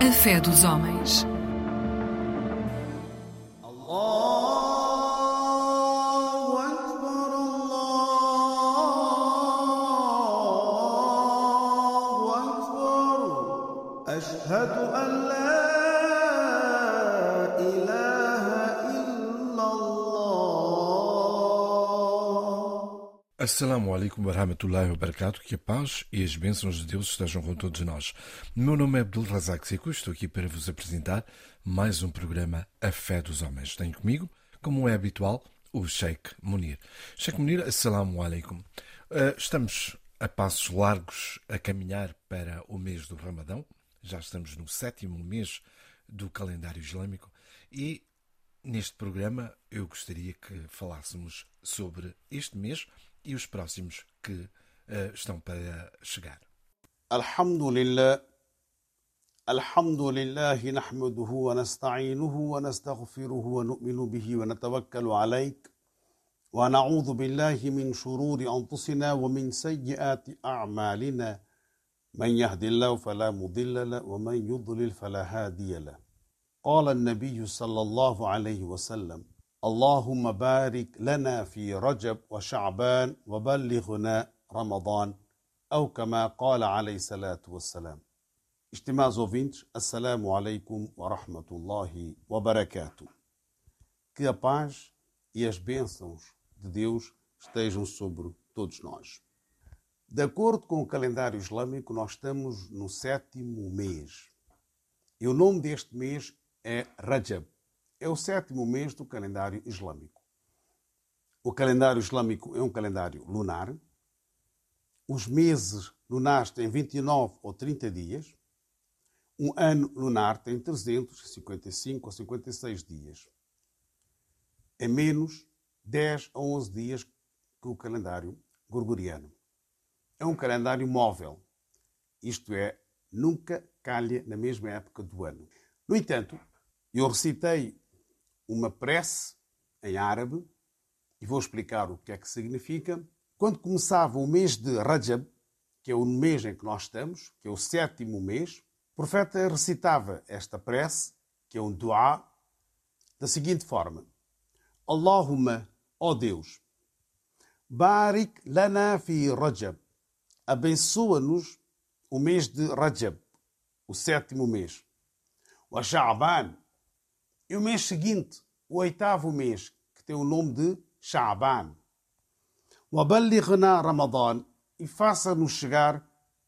A fé dos homens. Assalamu alaikum wa rahmatullahi wa barakatuh. Que a paz e as bênçãos de Deus estejam com todos nós. Meu nome é Abdul Razak Seco, estou aqui para vos apresentar mais um programa A Fé dos Homens. Tenho comigo, como é habitual, o Sheikh Munir. Sheikh Munir, assalamu alaikum. Uh, estamos a passos largos a caminhar para o mês do Ramadão. Já estamos no sétimo mês do calendário islâmico e neste programa eu gostaria que falássemos sobre este mês e os próximos que uh, estão para chegar. لله الحمد لله نحمده ونستعينه ونستغفره ونؤمن به ونتوكل عليك ونعوذ بالله من شرور أنفسنا ومن سيئات أعمالنا من يهد الله فلا مضل له ومن يضلل فلا هادي له قال النبي صلى الله عليه وسلم اللهم بارك لنا في رجب وشعبان وبلغنا رمضان أو كما قال عليه الصلاة والسلام Estimados ouvintes, Assalamu alaikum wa rahmatullahi wa barakatuh. Que a paz e as bênçãos de Deus estejam sobre todos nós. De acordo com o calendário islâmico, nós estamos no sétimo mês. E o nome deste mês é Rajab. é o sétimo mês do calendário islâmico. O calendário islâmico é um calendário lunar. Os meses lunares têm 29 ou 30 dias. Um ano lunar tem 355 ou 56 dias. É menos 10 a 11 dias que o calendário gregoriano. É um calendário móvel, isto é, nunca calha na mesma época do ano. No entanto, eu recitei uma prece em árabe e vou explicar o que é que significa. Quando começava o mês de Rajab, que é o mês em que nós estamos, que é o sétimo mês, o profeta recitava esta prece, que é um dua, da seguinte forma: Allahumma, ó Deus, barik lana fi Rajab, abençoa-nos o mês de Rajab, o sétimo mês. O Sha'ban, e o mês seguinte, o oitavo mês, que tem o nome de Sha'ban. O Aballighna Ramadan, e faça-nos chegar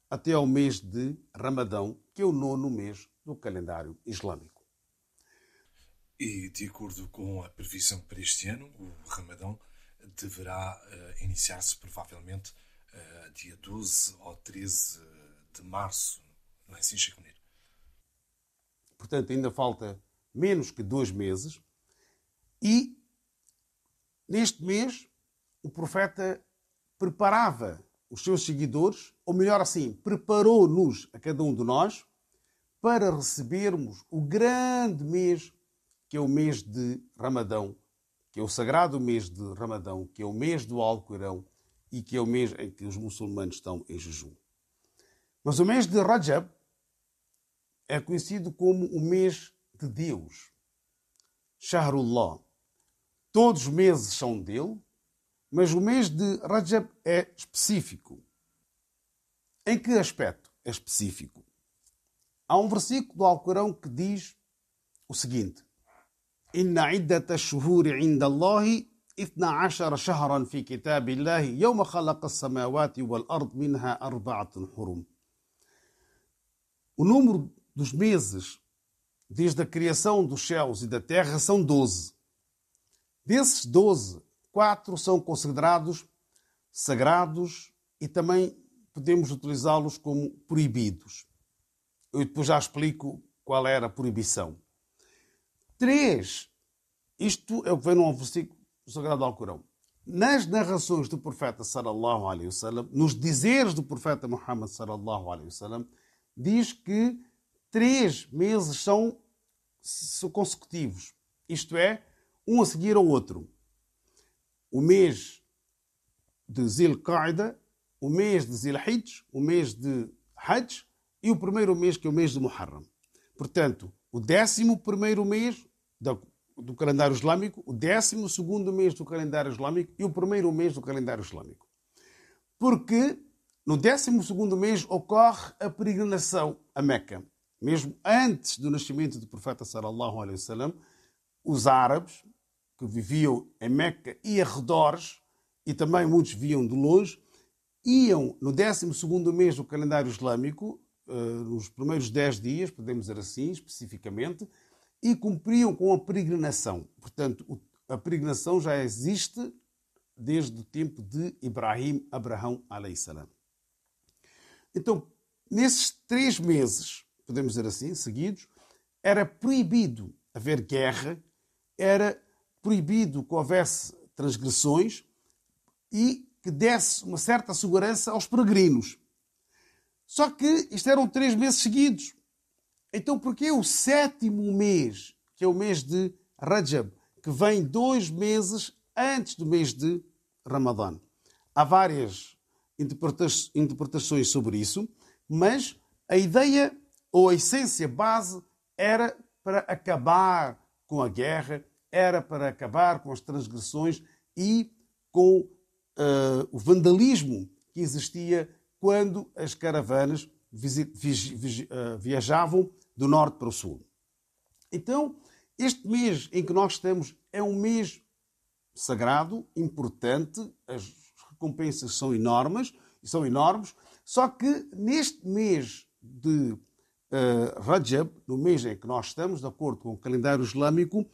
até ao mês de Ramadão, que é o nono mês do calendário islâmico. E de acordo com a previsão para este ano, o Ramadão deverá uh, iniciar-se provavelmente uh, dia 12 ou 13 de março, não é assim, Munir? Portanto, ainda falta menos que dois meses e neste mês o profeta preparava os seus seguidores, ou melhor assim, preparou-nos a cada um de nós para recebermos o grande mês que é o mês de Ramadão, que é o sagrado mês de Ramadão, que é o mês do Alcorão e que é o mês em que os muçulmanos estão em jejum. Mas o mês de Rajab é conhecido como o mês de Deus. Shahrullah. Todos os meses são dele, mas o mês de Rajab é específico. Em que aspecto é específico? Há um versículo do Alcorão que diz o seguinte: Inna iddata shuhuri inda Allahi اثنا عشر شهرا في كتاب الله يوم خلق السماوات والأرض منها أربعة حرم O número dos meses desde a criação dos céus e da terra são doze. Desses doze, quatro são considerados sagrados e também podemos utilizá-los como proibidos. Eu depois já explico qual era a proibição. Três, isto é o que vem num versículo do Sagrado Alcorão. Nas narrações do profeta sallallahu alaihi wasallam, nos dizeres do profeta Muhammad sallallahu alaihi wasallam, diz que três meses são, consecutivos. Isto é, um a seguir ao outro. O mês de Zil-Qaida, o mês de Zil-Hijj, o mês de Hajj e o primeiro mês que é o mês de Muharram. Portanto, o 11 primeiro mês do calendário islâmico, o 12 segundo mês do calendário islâmico e o primeiro mês do calendário islâmico. Porque no 12 segundo mês ocorre a peregrinação a Meca. Mesmo antes do nascimento do profeta sallallahu alaihi wasallam, os árabes que viviam em Meca e arredores, e também muitos viam de longe, iam no 12 mês do calendário islâmico, eh, nos primeiros 10 dias, podemos dizer assim, especificamente, e cumpriam com a peregrinação. Portanto, a peregrinação já existe desde o tempo de Ibrahim, Abraão, salam. Então, nesses três meses, podemos dizer assim, seguidos, era proibido haver guerra, era proibido que houvesse transgressões e que desse uma certa segurança aos peregrinos. Só que isto eram três meses seguidos. Então, porquê o sétimo mês, que é o mês de Rajab, que vem dois meses antes do mês de Ramadã? Há várias interpretações sobre isso, mas a ideia ou a essência base era para acabar com a guerra, era para acabar com as transgressões e com uh, o vandalismo que existia quando as caravanas uh, viajavam do norte para o sul. Então, este mês em que nós estamos é um mês sagrado, importante, as recompensas são enormes, são enormes, só que neste mês de uh, Rajab, no mês em que nós estamos, de acordo com o calendário islâmico,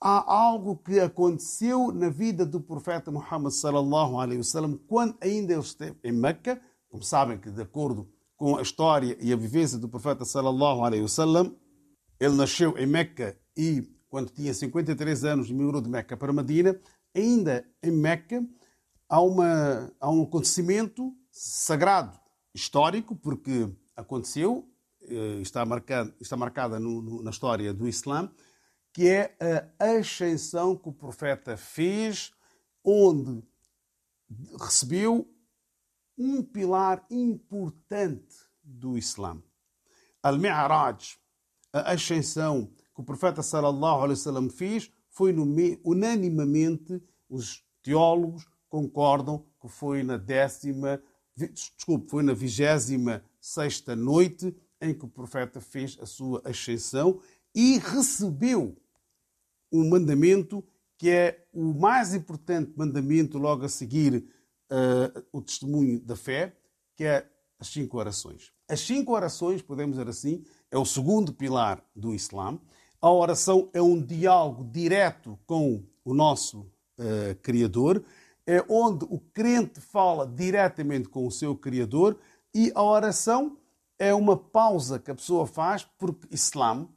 há algo que aconteceu na vida do profeta Muhammad sallallahu alaihi wasallam quando ainda ele esteve em Meca. Como sabem que de acordo com a história e a vivência do profeta sallallahu alaihi wasallam, ele nasceu em Meca e quando tinha 53 anos migrou de Meca para Medina. Ainda em Meca há, uma, há um acontecimento sagrado, histórico, porque aconteceu, está, marcado, está marcada no, no, na história do Islã, que é a ascensão que o profeta fez, onde recebeu um pilar importante do Islã. Al-Mi'raj, a ascensão que o profeta sallallahu alaihi wasallam fez, foi no, unanimamente os teólogos concordam que foi na décima, desculpe, foi na vigésima sexta noite em que o profeta fez a sua ascensão e recebeu um mandamento que é o mais importante mandamento logo a seguir uh, o testemunho da fé, que é as cinco orações. As cinco orações, podemos dizer assim, é o segundo pilar do Islã. A oração é um diálogo direto com o nosso uh, Criador, é onde o crente fala diretamente com o seu Criador e a oração é uma pausa que a pessoa faz porque Islã,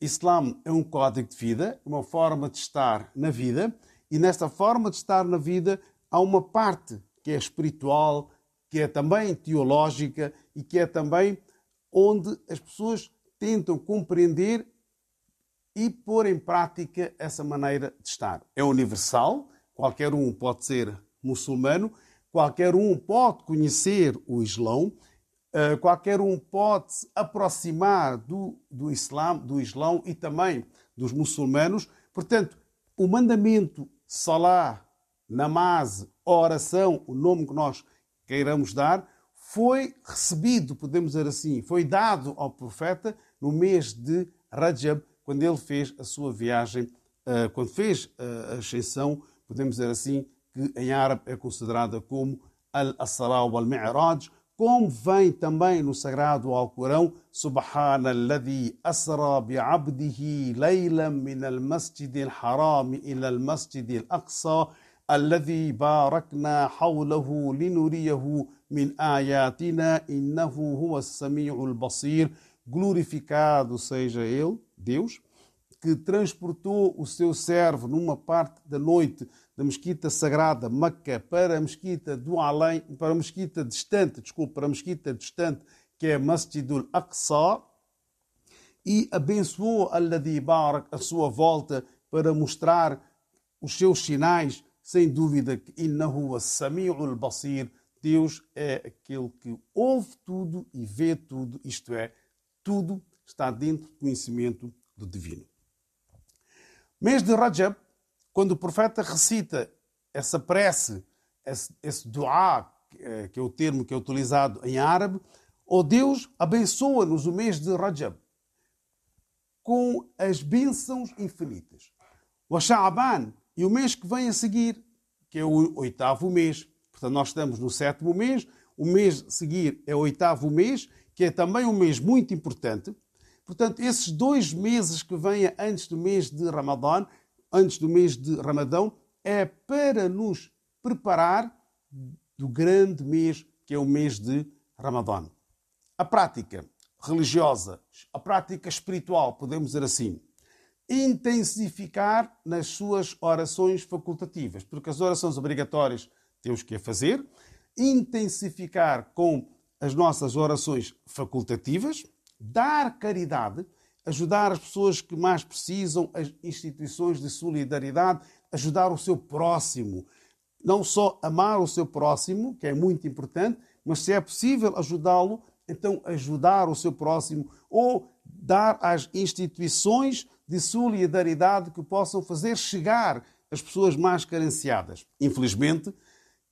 Islã é um código de vida, uma forma de estar na vida, e nesta forma de estar na vida há uma parte que é espiritual, que é também teológica e que é também onde as pessoas tentam compreender e pôr em prática essa maneira de estar. É universal, qualquer um pode ser muçulmano, qualquer um pode conhecer o Islão, qualquer um pode se aproximar do, do, Islã, do Islão e também dos muçulmanos. Portanto, o mandamento Salah, Namaz, oração, o nome que nós queiramos dar, foi recebido, podemos dizer assim, foi dado ao profeta no mês de Rajab, quando ele fez a sua viagem, eh, quando fez a ascensão, podemos dizer assim, que em árabe é considerada como Al-Asra wal-Mi'raj, como vem também no sagrado Alcorão, Subhanalladhi asra bi'abdihi laylan min al-masjid al-haram ila al-masjid al-aqsa alladhi barakna hawlahu linuriyahu min ayatina innahu huwa as-sami'ul basir. Glorificado seja ele, Deus, que transportou o seu servo numa parte da noite da mesquita sagrada Meca para a mesquita do além, para a mesquita distante, desculpe, para a mesquita distante que é Masjidul Aqsa e abençoou Alladhi Barak a sua volta para mostrar os seus sinais, sem dúvida que Innahu Sami'ul Basir, Deus é aquele que ouve tudo e vê tudo, isto é, tudo está dentro do conhecimento do divino. Mês de Rajab, quando o profeta recita essa prece, esse, esse dua, eh, que é o termo que é utilizado em árabe, ó oh Deus, abençoa-nos o mês de Rajab com as bênçãos infinitas. O Sha'ban e o mês que vem a seguir, que é o oitavo mês. Portanto, nós estamos no sétimo mês, o mês a seguir é o oitavo mês, que é também um mês muito importante. Portanto, esses dois meses que vêm antes do mês de Ramadã, antes do mês de Ramadão, é para nos preparar do grande mês que é o mês de Ramadã. A prática religiosa, a prática espiritual, podemos dizer assim, intensificar nas suas orações facultativas, porque as orações obrigatórias temos que a fazer, intensificar com as nossas orações facultativas, dar caridade, ajudar as pessoas que mais precisam, as instituições de solidariedade, ajudar o seu próximo. Não só amar o seu próximo, que é muito importante, mas se é possível ajudá-lo, então ajudar o seu próximo ou dar às instituições de solidariedade que possam fazer chegar as pessoas mais carenciadas. Infelizmente,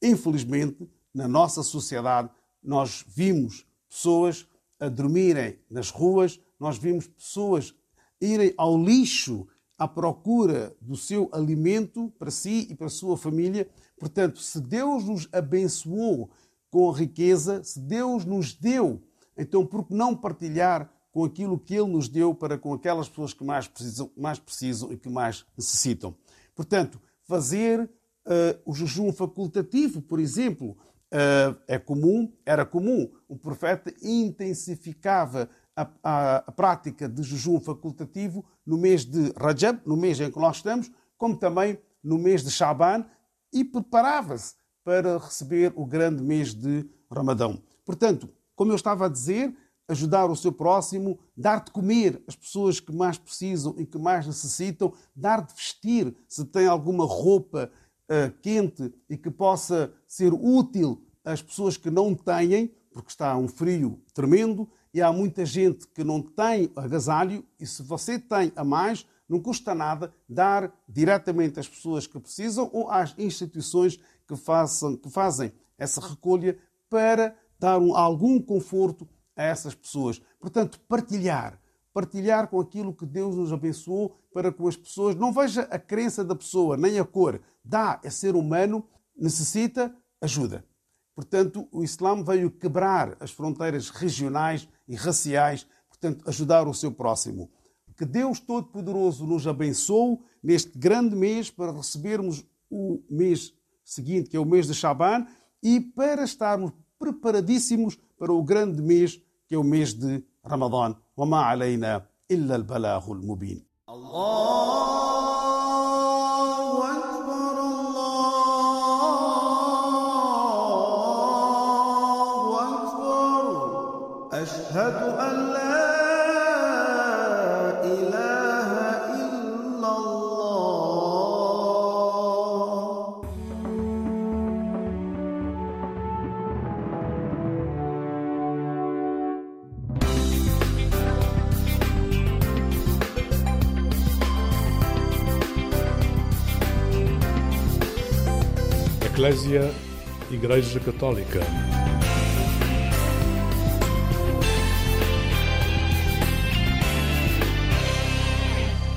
infelizmente, na nossa sociedade, nós vimos pessoas a dormirem nas ruas, nós vimos pessoas irem ao lixo à procura do seu alimento para si e para a sua família. Portanto, se Deus nos abençoou com a riqueza, se Deus nos deu, então por que não partilhar com aquilo que Ele nos deu para com aquelas pessoas que mais precisam, mais precisam e que mais necessitam? Portanto, fazer uh, o jejum facultativo, por exemplo, uh, é comum, era comum. O profeta intensificava a, a, prática de jejum facultativo no mês de Rajab, no mês em que nós estamos, como também no mês de Shaban, e preparava-se para receber o grande mês de Ramadão. Portanto, como eu estava a dizer, ajudar o seu próximo, dar de comer às pessoas que mais precisam e que mais necessitam, dar de vestir se tem alguma roupa uh, quente e que possa ser útil às pessoas que não têm, porque está um frio tremendo e há muita gente que não tem agasalho e se você tem a mais, não custa nada dar diretamente às pessoas que precisam ou às instituições que, façam, que fazem essa recolha para dar um, algum conforto a essas pessoas. Portanto, partilhar. Partilhar com aquilo que Deus nos abençoou para que as pessoas não veja a crença da pessoa, nem a cor. Dá, é ser humano, necessita ajuda. Portanto, o Islã veio quebrar as fronteiras regionais e raciais, portanto, ajudar o seu próximo. Que Deus Todo-Poderoso nos abençoe neste grande mês para recebermos o mês seguinte, que é o mês de Shaban, e para estarmos preparadíssimos para o grande mês, que é o mês de Ramadã. وما علينا إلا البلاغ المبين. أشهد أن لا إله إلا الله Eclésia Igreja Católica.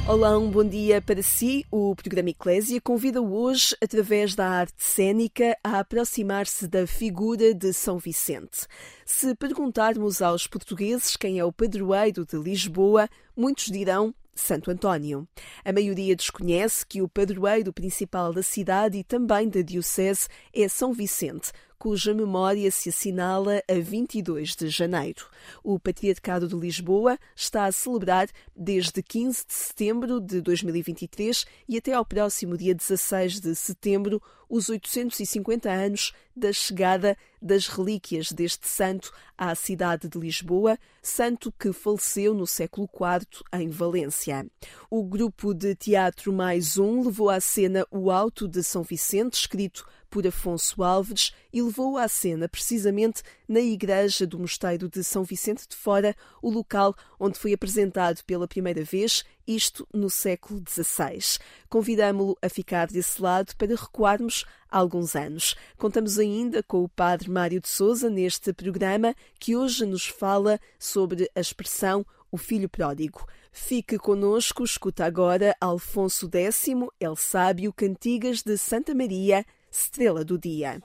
Olá, um bom dia para si. O programa Eclésia convida hoje, através da arte cênica, a aproximar-se da figura de São Vicente. Se perguntarmos aos portugueses quem é o padroeiro de Lisboa, muitos dirão Santo António. A maioria desconhece que o padroeiro principal da cidade e também da Diocese é São Vicente, cuja memória se assinala a 22 de janeiro. O Patriarcado de Lisboa está a celebrar desde 15 de setembro de 2023 e até ao próximo dia 16 de setembro os 850 anos da chegada das relíquias deste santo à cidade de Lisboa, santo que faleceu no século IV em Valência. O grupo de teatro Mais Um levou à cena O Alto de São Vicente, escrito por Afonso Álvares e levou à cena precisamente na igreja do Mosteiro de São Vicente de Fora, o local onde foi apresentado pela primeira vez, isto no século XVI. Convidamo-lo a ficar desse lado para recuarmos alguns anos. Contamos ainda com o padre Mário de Souza neste programa, que hoje nos fala sobre a expressão o filho pródigo. Fique conosco, escuta agora Alfonso X, El Sábio, Cantigas de Santa Maria, Estrela do Dia.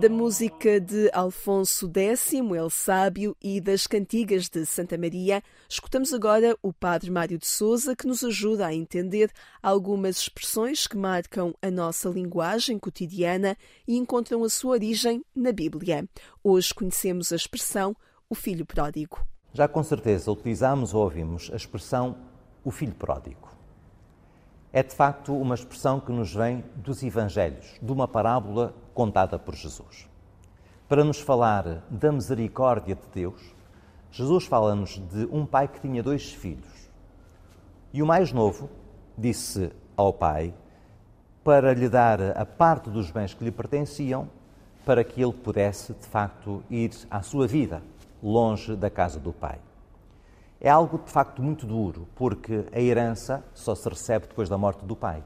Da música de Alfonso X, El Sábio, e das cantigas de Santa Maria, escutamos agora o Padre Mário de Souza, que nos ajuda a entender algumas expressões que marcam a nossa linguagem cotidiana e encontram a sua origem na Bíblia. Hoje conhecemos a expressão o filho pródigo. Já com certeza utilizamos ou ouvimos a expressão o filho pródigo. É de facto uma expressão que nos vem dos Evangelhos, de uma parábola contada por Jesus. Para nos falar da misericórdia de Deus, Jesus fala-nos de um pai que tinha dois filhos. E o mais novo disse ao pai para lhe dar a parte dos bens que lhe pertenciam, para que ele pudesse, de facto, ir à sua vida, longe da casa do pai. É algo, de facto, muito duro, porque a herança só se recebe depois da morte do pai.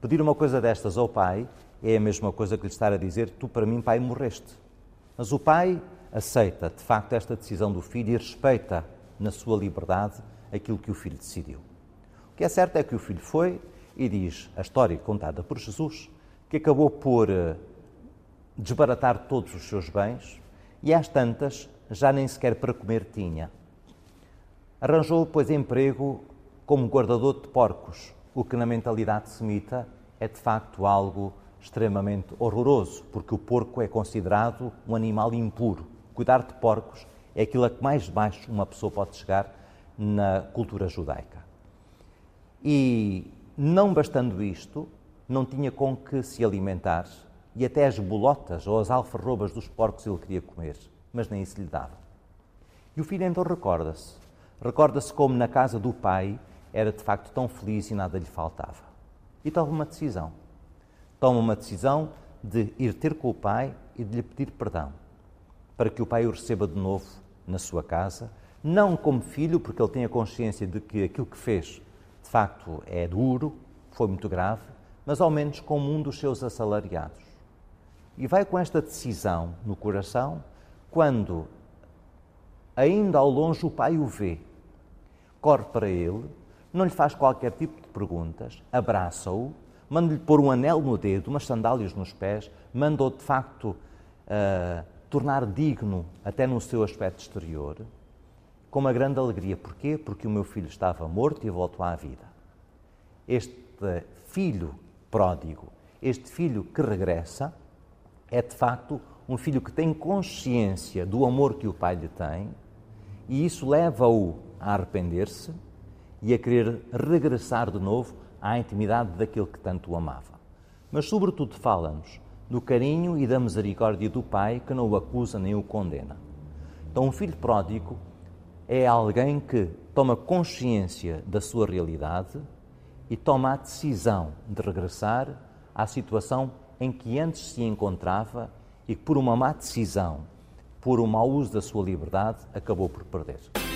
Pedir uma coisa destas ao pai é a mesma coisa que lhe estar a dizer: Tu, para mim, pai, morreste. Mas o pai aceita, de facto, esta decisão do filho e respeita, na sua liberdade, aquilo que o filho decidiu. O que é certo é que o filho foi e diz a história contada por Jesus, que acabou por eh, desbaratar todos os seus bens e às tantas já nem sequer para comer tinha. Arranjou, pois, emprego como guardador de porcos, o que na mentalidade semita é de facto algo extremamente horroroso, porque o porco é considerado um animal impuro. Cuidar de porcos é aquilo a que mais baixo uma pessoa pode chegar na cultura judaica. E, não bastando isto, não tinha com que se alimentar e até as bolotas ou as alfarrobas dos porcos ele queria comer, mas nem isso lhe dava. E o filho então recorda-se. Recorda-se como na casa do pai era de facto tão feliz e nada lhe faltava. E toma uma decisão. Toma uma decisão de ir ter com o pai e de lhe pedir perdão, para que o pai o receba de novo na sua casa, não como filho, porque ele tem a consciência de que aquilo que fez de facto é duro, foi muito grave, mas ao menos como um dos seus assalariados. E vai com esta decisão no coração quando, ainda ao longe, o pai o vê, corre para ele, não lhe faz qualquer tipo de perguntas, abraça-o, manda-lhe pôr um anel no dedo, umas sandálias nos pés, manda-o de facto uh, tornar digno até no seu aspecto exterior, com uma grande alegria. Porquê? Porque o meu filho estava morto e voltou à vida. Este filho pródigo, este filho que regressa, é de facto um filho que tem consciência do amor que o pai lhe tem e isso leva-o a arrepender-se e a querer regressar de novo à intimidade daquele que tanto o amava. Mas, sobretudo, fala-nos do carinho e da misericórdia do pai que não o acusa nem o condena. Então, um filho pródigo é alguém que toma consciência da sua realidade e toma a decisão de regressar à situação em que antes se encontrava e que, por uma má decisão, por um mau uso da sua liberdade, acabou por perder.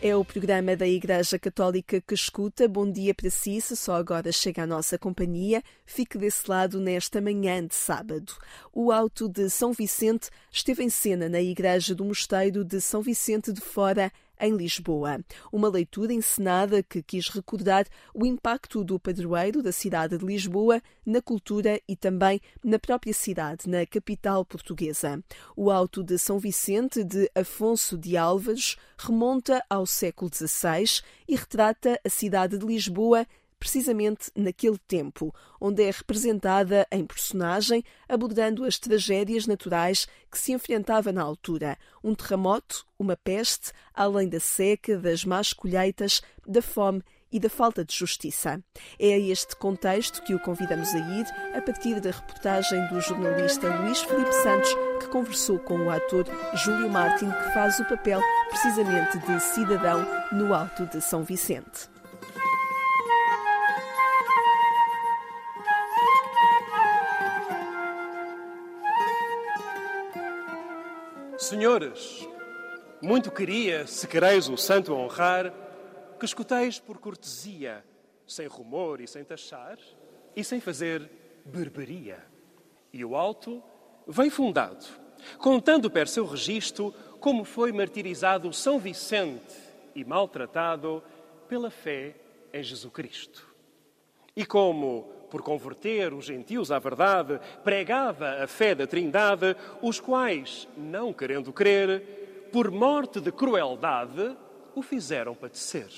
É o programa da Igreja Católica que escuta. Bom dia para si, se só agora chega à nossa companhia. Fique desse lado nesta manhã de sábado. O Alto de São Vicente esteve em cena na Igreja do Mosteiro de São Vicente de Fora, em Lisboa. Uma leitura encenada que quis recordar o impacto do padroeiro da cidade de Lisboa na cultura e também na própria cidade, na capital portuguesa. O Alto de São Vicente de Afonso de Álvares remonta ao século XVI e retrata a cidade de Lisboa precisamente naquele tempo, onde é representada em personagem, abordando as tragédias naturais que se enfrentava na altura: um terremoto, uma peste, além da seca, das más colheitas, da fome e da falta de justiça. É a este contexto que o convidamos a ir, a partir da reportagem do jornalista Luís Felipe Santos, que conversou com o ator Júlio Martin, que faz o papel precisamente de cidadão no Alto de São Vicente. Senhores, muito queria, se quereis o santo honrar, que escuteis por cortesia, sem rumor e sem taxar, e sem fazer berberia. E o alto vem fundado, contando per seu registro como foi martirizado São Vicente e maltratado pela fé em Jesus Cristo. E como por converter os gentios à verdade, pregava a fé da Trindade, os quais, não querendo crer, por morte de crueldade, o fizeram padecer.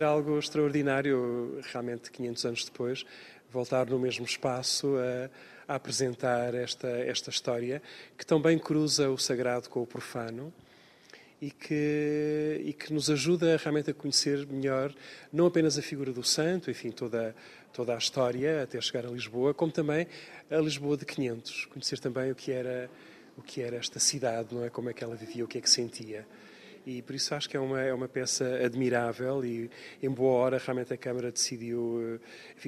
Algo extraordinário, realmente, 500 anos depois, voltar no mesmo espaço a, a apresentar esta, esta história, que também cruza o sagrado com o profano e que, e que nos ajuda realmente a conhecer melhor não apenas a figura do santo, enfim, toda, toda a história até chegar a Lisboa, como também a Lisboa de 500, conhecer também o que era o que era esta cidade, não é? Como é que ela vivia, o que é que sentia. E por isso acho que é uma, é uma peça admirável e, em boa hora, realmente a Câmara decidiu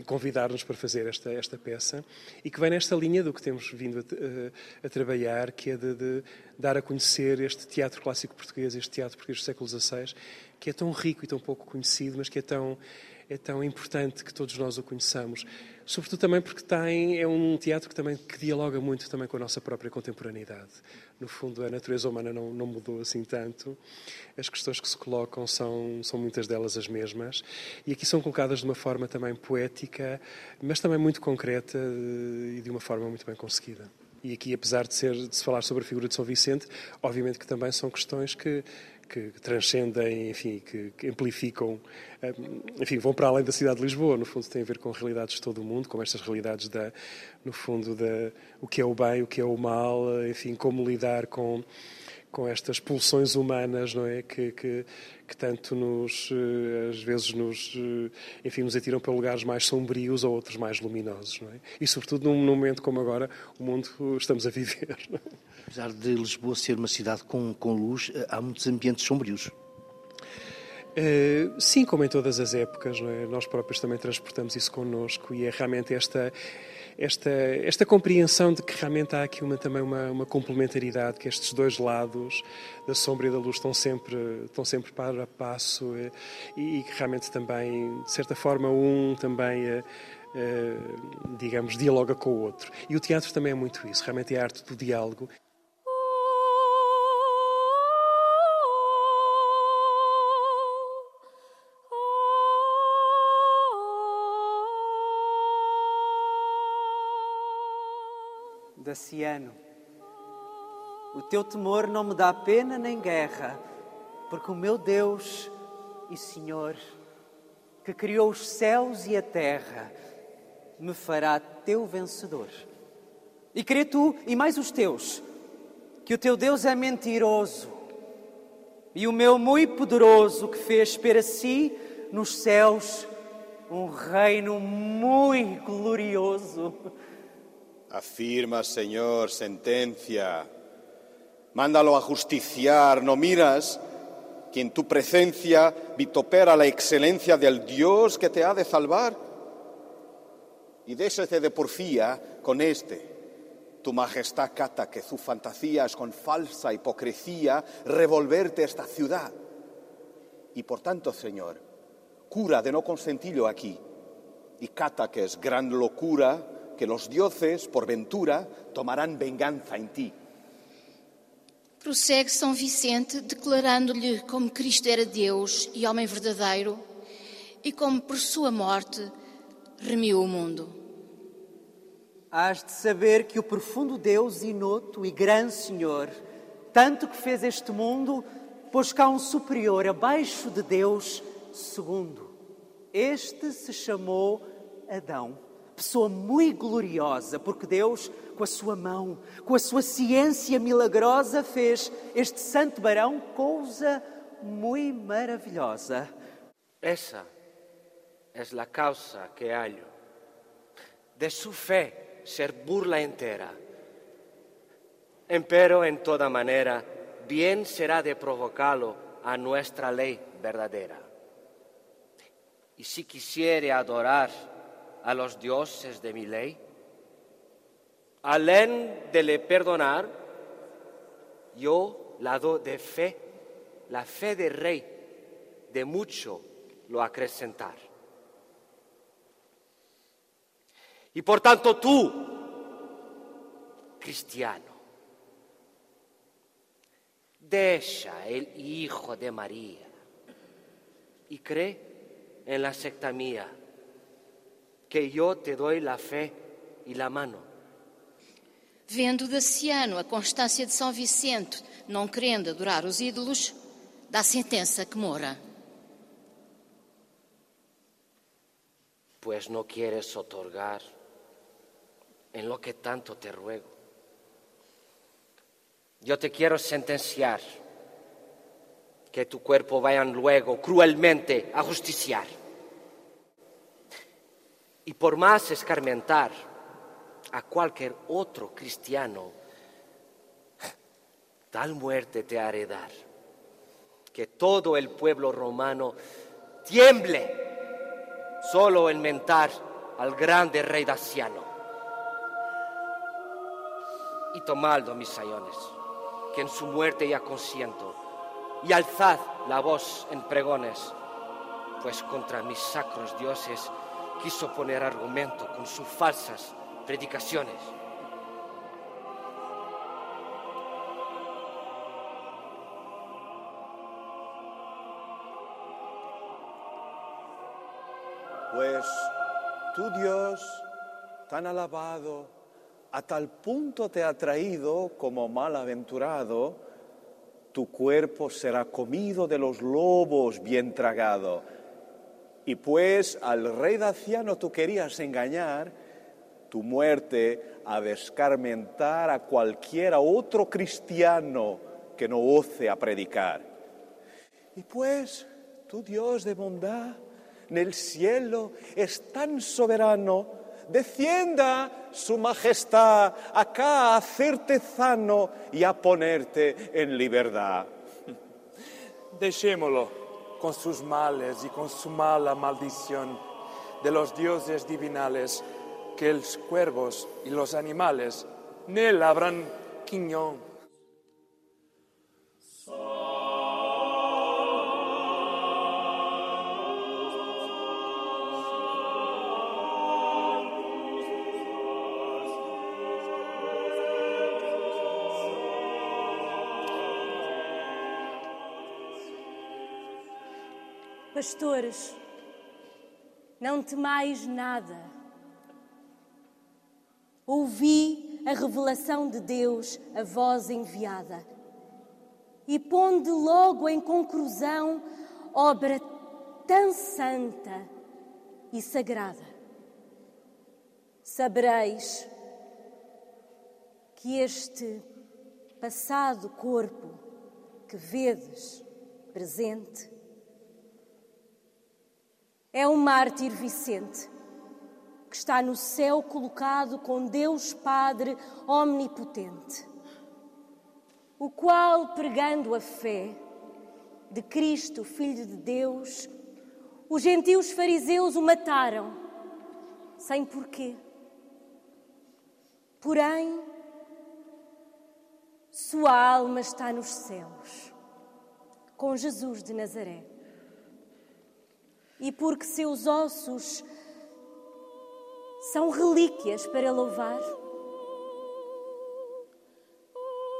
convidar-nos para fazer esta, esta peça e que vem nesta linha do que temos vindo a, a, a trabalhar, que é de, de, dar a conhecer este teatro clássico português, este teatro português do século XVI, que é tão rico e tão pouco conhecido, mas que é tão é tão importante que todos nós o conheçamos. Sobretudo também porque tem, é um teatro que também que dialoga muito também com a nossa própria contemporaneidade. No fundo, a natureza humana não, não mudou assim tanto. As questões que se colocam são, são muitas delas as mesmas. E aqui são colocadas de uma forma também poética, mas também muito concreta eh, e de uma forma muito bem conseguida. E aqui, apesar de, ser, de se falar sobre a figura de São Vicente, obviamente que também são questões que, que transcendem, enfim, que, que, amplificam, eh, enfim, vão para além da cidade de Lisboa. No fundo, tem a ver com realidades de todo o mundo, com estas realidades da, no fundo, da o que é o bem, o que é o mal, enfim, como lidar com com estas pulsões humanas, não é? Que, que, que tanto nos, eh, às vezes, nos, eh, enfim, nos atiram para lugares mais sombrios ou outros mais luminosos, não é? E, sobretudo, num momento como agora, o mundo estamos a viver. Não é? Apesar de Lisboa ser uma cidade com, com luz, eh, há muitos ambientes sombrios. Uh, sim, como em todas as épocas, é? nós próprios também transportamos isso connosco e é realmente esta esta, esta compreensão de que realmente há aqui uma, também uma, uma complementaridade, que estes dois lados da sombra e da luz estão sempre, estão sempre para a passo e, e que realmente também, de certa forma, um também. É, é, digamos, dialoga com o outro. E o teatro também é muito isso, realmente é a arte do diálogo. Daciano, o teu temor não me dá pena nem guerra, porque o meu Deus e Senhor, que criou os céus e a terra, me fará teu vencedor. E crê tu e mais os teus, que o teu Deus é mentiroso, e o meu muito poderoso que fez para si nos céus um reino muito glorioso Afirma, Señor, sentencia. Mándalo a justiciar. ¿No miras que en tu presencia vitopera la excelencia del Dios que te ha de salvar? Y déjese de porfía con este. Tu majestad cata que su fantasía es con falsa hipocresía revolverte esta ciudad. Y por tanto, Señor, cura de no consentirlo aquí. Y cata que es gran locura que los dioses, por ventura, tomarán venganza en ti. Prossegue São Vicente declarando-lhe como Cristo era Deus e homem verdadeiro e como por sua morte remiu o mundo. Hás de saber que o profundo Deus inoto e grande Senhor, tanto que fez este mundo, pôs cá um superior abaixo de Deus, segundo. Este se chamou Adão pessoa muito gloriosa, porque Deus, com a sua mão, com a sua ciência milagrosa, fez este santo barão coisa muito maravilhosa. Essa é a causa que hallo de sua fé ser burla inteira. Empero, en toda manera, bien será de provocá-lo a nuestra lei verdadeira. E se quisiere adorar a los dioses de mi ley? Alén de le perdonar, yo la do de fe, la fe del rey, de mucho lo acrecentar. Y por tanto tú, cristiano, deja el Hijo de María y cree en la secta mía que eu te dou a fé e a mano. Vendo Daciano a constância de São Vicente, não querendo adorar os ídolos, dá sentença que mora. Pues não quieres otorgar en lo que tanto te ruego. Yo te quiero sentenciar que tu cuerpo vayan luego cruelmente a justiciar. Y por más escarmentar a cualquier otro cristiano, tal muerte te haré dar, que todo el pueblo romano tiemble solo en mentar al grande rey Daciano. Y tomadlo, mis sayones, que en su muerte ya consiento, y alzad la voz en pregones, pues contra mis sacros dioses quiso poner argumento con sus falsas predicaciones. Pues tu Dios, tan alabado, a tal punto te ha traído como malaventurado, tu cuerpo será comido de los lobos bien tragado y pues al rey Daciano tú querías engañar, tu muerte a descarmentar a cualquiera otro cristiano que no oce a predicar. Y pues tu Dios de bondad en el cielo es tan soberano, descienda su majestad acá a hacerte sano y a ponerte en libertad. Dejémoslo con sus males y con su mala maldición de los dioses divinales, que los cuervos y los animales ne labran quiñón. Pastores, não temais nada. Ouvi a revelação de Deus, a voz enviada, e ponde logo em conclusão obra tão santa e sagrada. Sabereis que este passado corpo que vedes presente é um mártir Vicente, que está no céu colocado com Deus Padre Omnipotente, o qual, pregando a fé de Cristo, Filho de Deus, os gentios fariseus o mataram, sem porquê. Porém, sua alma está nos céus, com Jesus de Nazaré e porque seus ossos são relíquias para louvar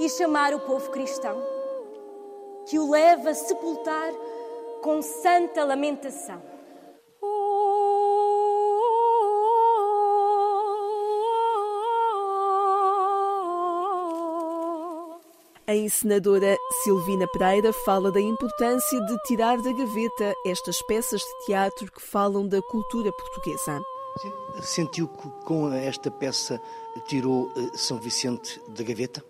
e chamar o povo cristão, que o leva a sepultar com santa lamentação. A encenadora Silvina Pereira fala da importância de tirar da gaveta estas peças de teatro que falam da cultura portuguesa. Sentiu que com esta peça tirou eh, São Vicente da gaveta?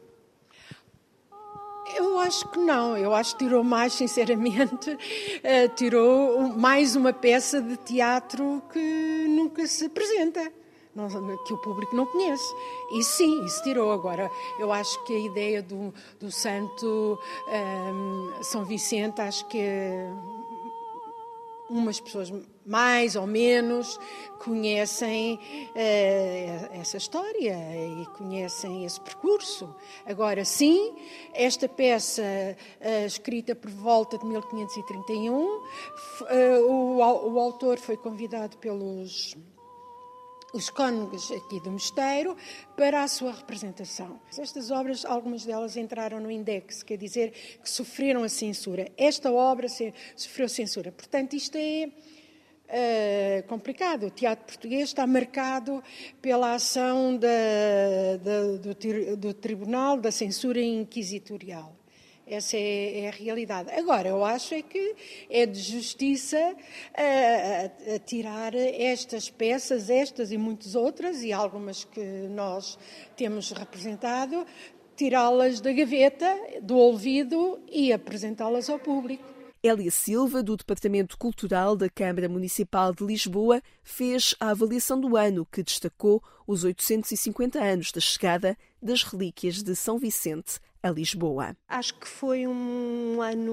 Eu acho que não, eu acho que tirou mais, sinceramente, eh, tirou mais uma peça de teatro que nunca se apresenta que o público não conhece. E sim, isso tirou. Agora, eu acho que a ideia do, do santo um, São Vicente, acho que umas pessoas mais ou menos conhecem uh, essa história e conhecem esse percurso. Agora, sim, esta peça, uh, escrita por volta de 1531, uh, o, o autor foi convidado pelos os cônegos aqui do mosteiro para a sua representação. Estas obras, algumas delas entraram no index, quer dizer que sofreram a censura. Esta obra sofreu censura. Portanto, isto é uh, complicado. O teatro português está marcado pela ação da, da, do, do Tribunal da Censura Inquisitorial. Essa é, é, a realidade. Agora, eu acho é que é de justiça a, a, a tirar estas peças, estas e muitas outras, e algumas que nós temos representado, tirá-las da gaveta, do ouvido e apresentá-las ao público. Elia Silva, do Departamento Cultural da Câmara Municipal de Lisboa, fez a avaliação do ano que destacou os 850 anos da chegada das relíquias de São Vicente a Lisboa. Acho que foi um ano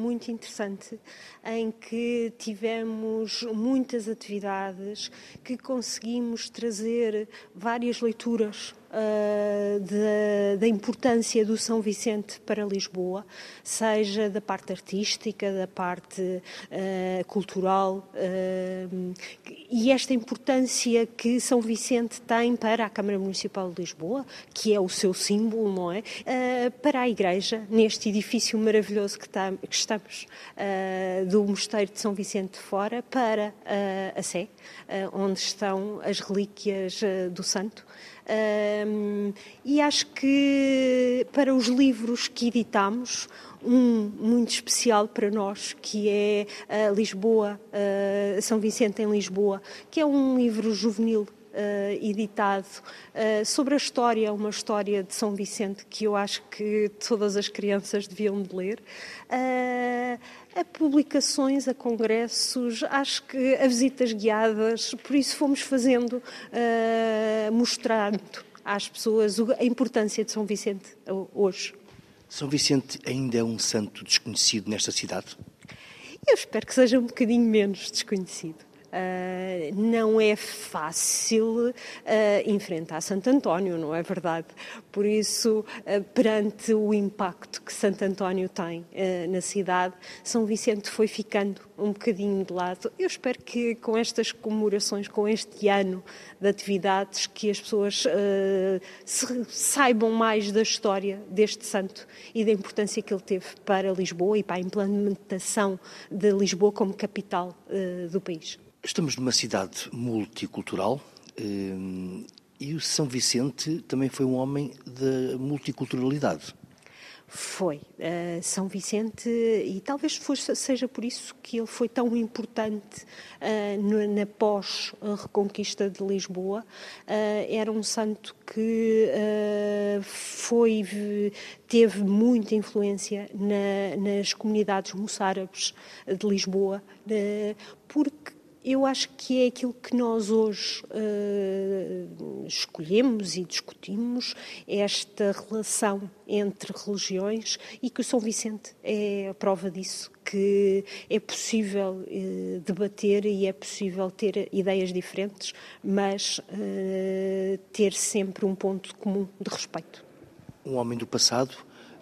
muito interessante em que tivemos muitas atividades, que conseguimos trazer várias leituras uh, da, da, importância do São Vicente para Lisboa, seja da parte artística, da parte uh, cultural, uh, e esta importância que São Vicente tem para a Câmara Municipal de Lisboa, que é o seu símbolo, não é? Para a Igreja, neste edifício maravilhoso que, tá, que estamos, do Mosteiro de São Vicente de Fora, para a Sé, onde estão as relíquias do Santo. E acho que para os livros que editamos, um muito especial para nós, que é uh, Lisboa, uh, São Vicente em Lisboa, que é um livro juvenil editado sobre a história, uma história de São Vicente que eu acho que todas as crianças deviam de ler a publicações, a congressos, acho que a visitas guiadas, por isso fomos fazendo, uh, mostrando às pessoas a importância de São Vicente hoje. São Vicente ainda é um santo desconhecido nesta cidade? Eu espero que seja um bocadinho menos desconhecido. Uh, não é fácil uh, enfrentar Santo António, não é verdade? Por isso, uh, perante o impacto que Santo António tem na cidade, São Vicente foi ficando um bocadinho de lado. Eu espero que com estas comemorações, com este ano de atividades, que as pessoas saibam mais da história deste santo e da importância que ele teve para Lisboa e para a implementação de Lisboa como capital do país. Estamos numa cidade multicultural eh, e o São Vicente também foi um homem da multiculturalidade. Foi. Uh, São Vicente, e talvez fosse, seja por isso que ele foi tão importante uh, na pós-reconquista de Lisboa. Uh, era um santo que foi, teve muita influência na, nas comunidades moçárabes de Lisboa, porque eu acho que é aquilo que nós hoje uh, escolhemos e discutimos, esta relação entre religiões e que o São Vicente é a prova disso, que é possível uh, debater e é possível ter ideias diferentes, mas uh, ter sempre um ponto comum de respeito. Um homem do passado,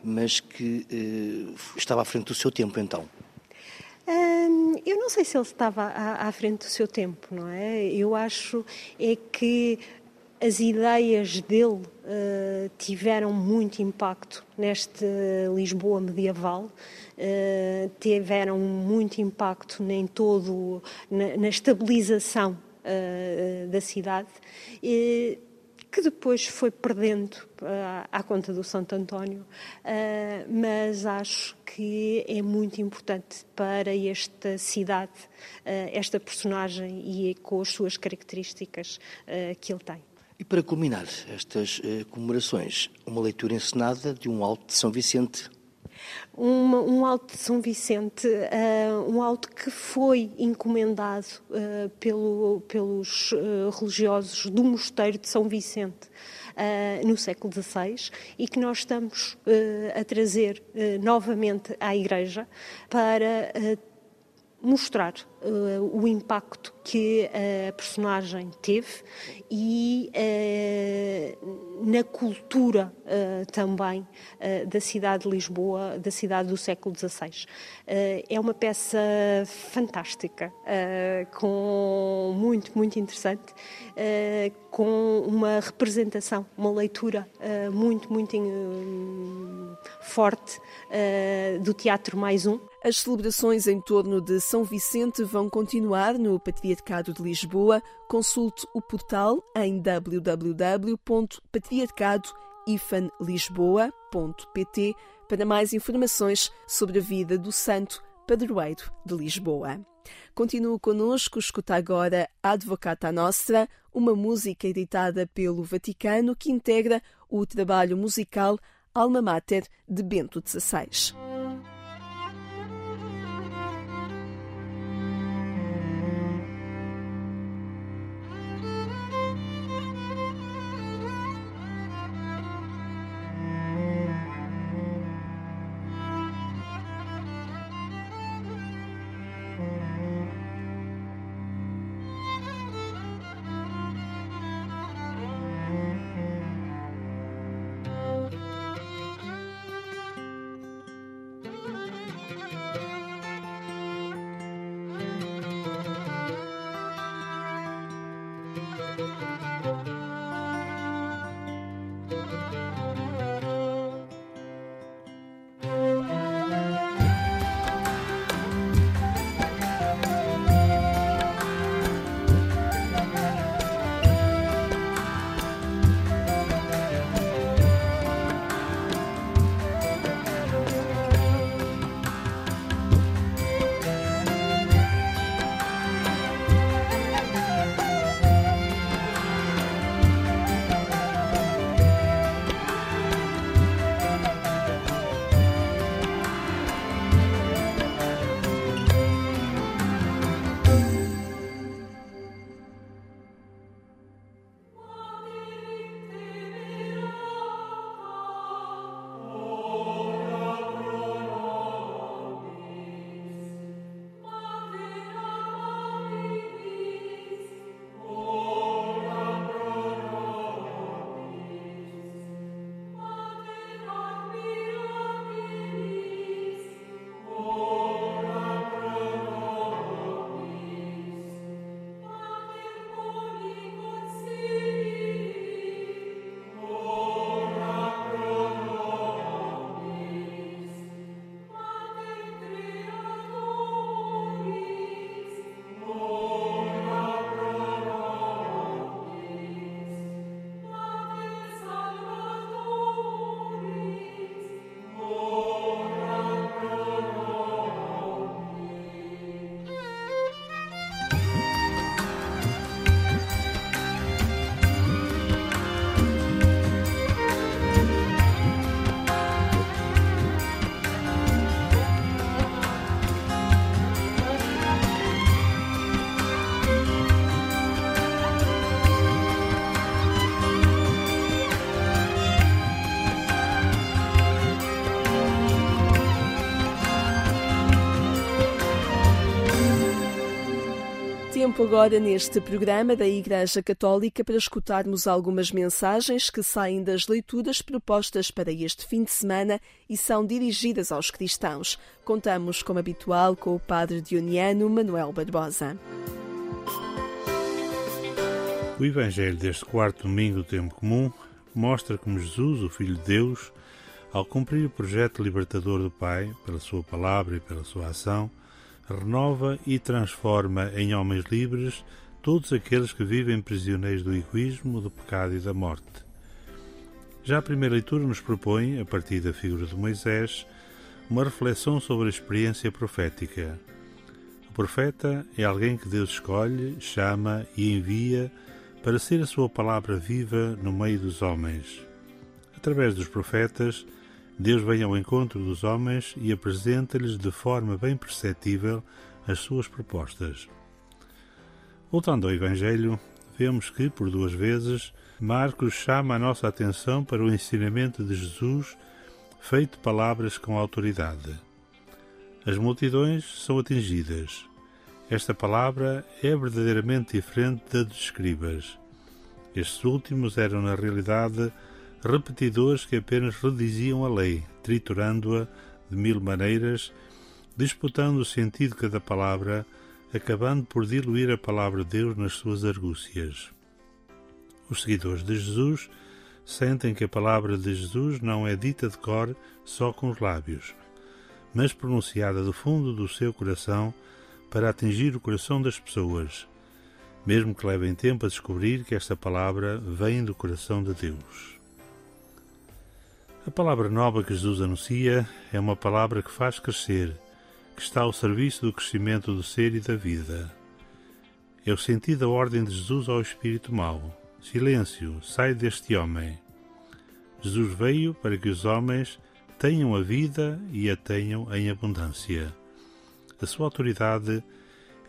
mas que estava à frente do seu tempo então. Hum, eu não sei se ele estava à, à, frente do seu tempo, não é? Eu acho é que as ideias dele uh, tiveram muito impacto nesta Lisboa medieval, uh, tiveram muito impacto em todo na, na estabilização uh, da cidade que depois foi perdendo uh, à conta do Santo António, uh, mas acho que é muito importante para esta cidade, uh, esta personagem e com as suas características que ele tem. E para culminar estas comemorações, uma leitura encenada de um alto de São Vicente um, um alto de São Vicente, uh, um alto que foi encomendado uh, pelo, pelos uh, religiosos do Mosteiro de São Vicente. no século XVI e que nós estamos a trazer novamente à Igreja para mostrar uh, o impacto que a personagem teve e uh, na cultura uh, também da cidade de Lisboa, da cidade do século XVI. é uma peça fantástica, com muito, muito interessante, com uma representação, uma leitura muito, muito forte do Teatro Mais Um. As celebrações em torno de São Vicente vão continuar no Patriarcado de Lisboa. Consulte o portal em www.patriarcado-lisboa.pt para mais informações sobre a vida do Santo Padroeiro de Lisboa. Continue conosco, escuta agora Advocata Nostra, uma música editada pelo Vaticano que integra o trabalho musical Alma Mater de Bento XVI. Tempo agora neste programa da Igreja Católica para escutarmos algumas mensagens que saem das leituras propostas para este fim de semana e são dirigidas aos cristãos. Contamos, como habitual, com o Padre Dioniano Manuel Barbosa. O Evangelho deste quarto domingo do tempo comum mostra como Jesus, o Filho de Deus, ao cumprir o projeto libertador do Pai, pela sua palavra e pela sua ação, renova e transforma em homens livres todos aqueles que vivem prisioneiros do egoísmo, do pecado e da morte. Já a primeira leitura nos propõe, a partir da figura de Moisés, uma reflexão sobre a experiência profética. O profeta é alguém que Deus escolhe, chama e envia para ser a sua palavra viva no meio dos homens. Através dos profetas, Deus vem ao encontro dos homens e apresenta-lhes de forma bem perceptível as suas propostas. Voltando ao Evangelho, vemos que, por duas vezes, Marcos chama a nossa atenção para o ensinamento de Jesus, feito palavras com autoridade. As multidões são atingidas. Esta palavra é verdadeiramente diferente da dos escribas. Estes últimos eram, na realidade, repetidores que apenas rediziam a lei, triturando-a de mil maneiras, disputando o sentido de cada palavra, acabando por diluir a palavra de Deus nas suas argúcias. Os seguidores de Jesus sentem que a palavra de Jesus não é dita de cor só com os lábios, mas pronunciada do fundo do seu coração para atingir o coração das pessoas, mesmo que levem tempo a descobrir que esta palavra vem do coração de Deus. A palavra nova que Jesus anuncia é uma palavra que faz crescer, que está ao serviço do crescimento do ser e da vida. É o sentido da ordem de Jesus ao espírito mau. Silêncio, sai deste homem. Jesus veio para que os homens tenham a vida e a tenham em abundância. A sua autoridade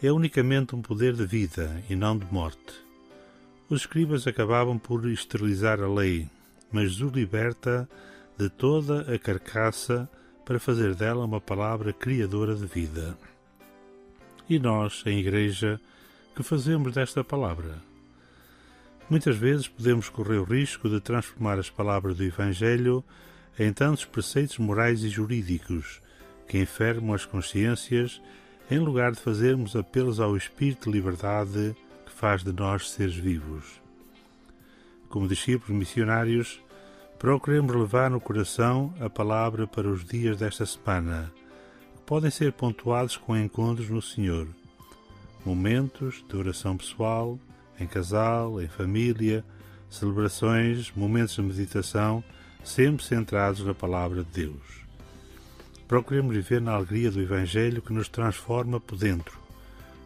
é unicamente um poder de vida e não de morte. Os escribas acabavam por esterilizar a lei, mas Jesus liberta de toda a carcaça para fazer dela uma palavra criadora de vida. E nós, em Igreja, que fazemos desta palavra? Muitas vezes podemos correr o risco de transformar as palavras do Evangelho em tantos preceitos morais e jurídicos que enfermam as consciências em lugar de fazermos apelos ao espírito de liberdade que faz de nós seres vivos. Como discípulos missionários, Procuremos levar no coração a palavra para os dias desta semana, que podem ser pontuados com encontros no Senhor. Momentos de oração pessoal, em casal, em família, celebrações, momentos de meditação, sempre centrados na palavra de Deus. Procuremos viver na alegria do Evangelho que nos transforma por dentro,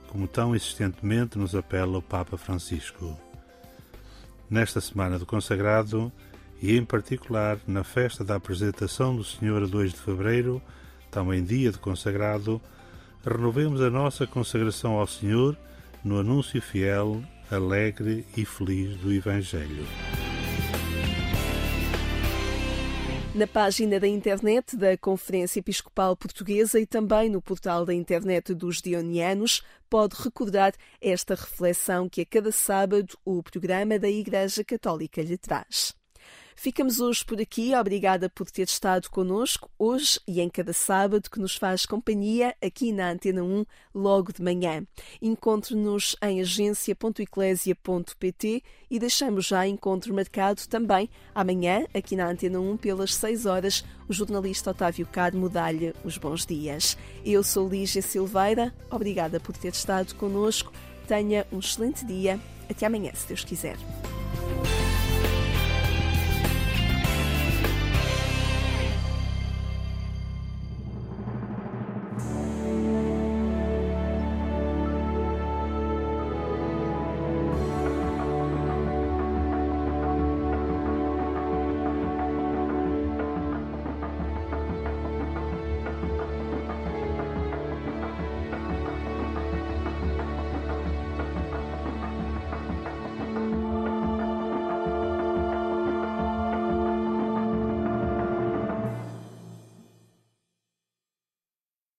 como tão insistentemente nos apela o Papa Francisco. Nesta semana do consagrado, e, em particular, na festa da apresentação do Senhor a 2 de fevereiro, também dia de consagrado, renovemos a nossa consagração ao Senhor no anúncio fiel, alegre e feliz do Evangelho. Na página da internet da Conferência Episcopal Portuguesa e também no portal da internet dos Dionianos, pode recordar esta reflexão que a cada sábado o programa da Igreja Católica lhe traz. Ficamos hoje por aqui. Obrigada por ter estado connosco hoje e em cada sábado que nos faz companhia aqui na Antena 1, logo de manhã. Encontre-nos em agência.eclésia.pt e deixamos já encontro marcado também amanhã, aqui na Antena 1, pelas 6 horas. O jornalista Otávio Carmo dá-lhe os bons dias. Eu sou Lígia Silveira. Obrigada por ter estado connosco. Tenha um excelente dia. Até amanhã, se Deus quiser.